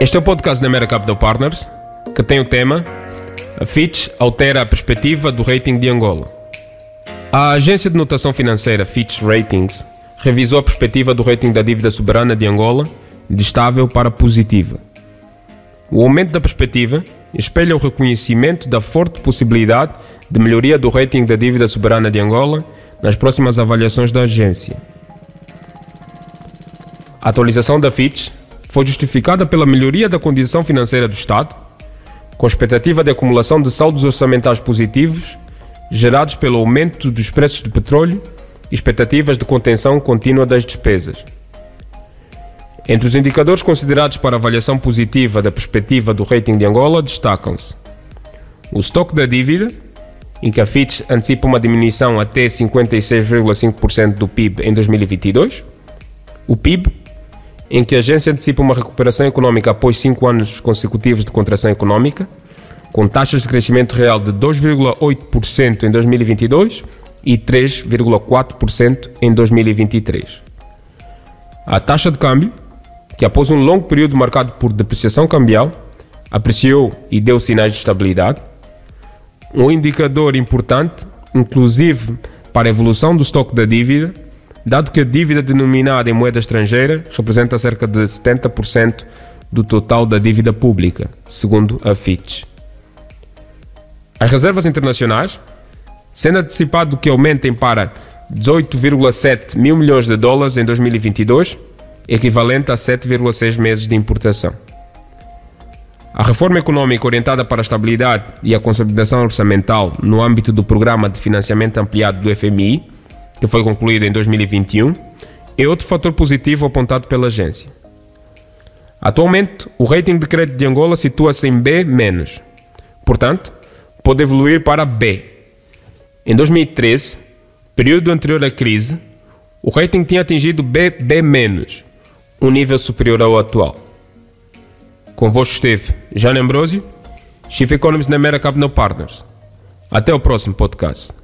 Este é o podcast da Mera Capital Partners, que tem o tema A Fitch altera a perspectiva do rating de Angola. A agência de notação financeira Fitch Ratings revisou a perspectiva do rating da dívida soberana de Angola de estável para positiva. O aumento da perspectiva espelha o reconhecimento da forte possibilidade de melhoria do rating da dívida soberana de Angola nas próximas avaliações da agência. A atualização da Fitch foi justificada pela melhoria da condição financeira do Estado, com expectativa de acumulação de saldos orçamentais positivos gerados pelo aumento dos preços do petróleo e expectativas de contenção contínua das despesas. Entre os indicadores considerados para avaliação positiva da perspectiva do rating de Angola destacam-se o estoque da dívida, em que a Fitch antecipa uma diminuição até 56,5% do PIB em 2022, o PIB, em que a agência antecipa uma recuperação econômica após cinco anos consecutivos de contração econômica, com taxas de crescimento real de 2,8% em 2022 e 3,4% em 2023. A taxa de câmbio, que após um longo período marcado por depreciação cambial, apreciou e deu sinais de estabilidade. Um indicador importante, inclusive para a evolução do estoque da dívida, dado que a dívida denominada em moeda estrangeira representa cerca de 70% do total da dívida pública, segundo a Fitch. As reservas internacionais, sendo antecipado que aumentem para 18,7 mil milhões de dólares em 2022, equivalente a 7,6 meses de importação. A reforma econômica orientada para a estabilidade e a consolidação orçamental no âmbito do Programa de Financiamento Ampliado do FMI, que foi concluído em 2021, é outro fator positivo apontado pela agência. Atualmente, o rating de crédito de Angola situa-se em B-, portanto, pode evoluir para B. Em 2013, período anterior à crise, o rating tinha atingido BB-, um nível superior ao atual. Convosco esteve Jane Ambrosio, Chief Economist da Mera Capital Partners. Até o próximo podcast.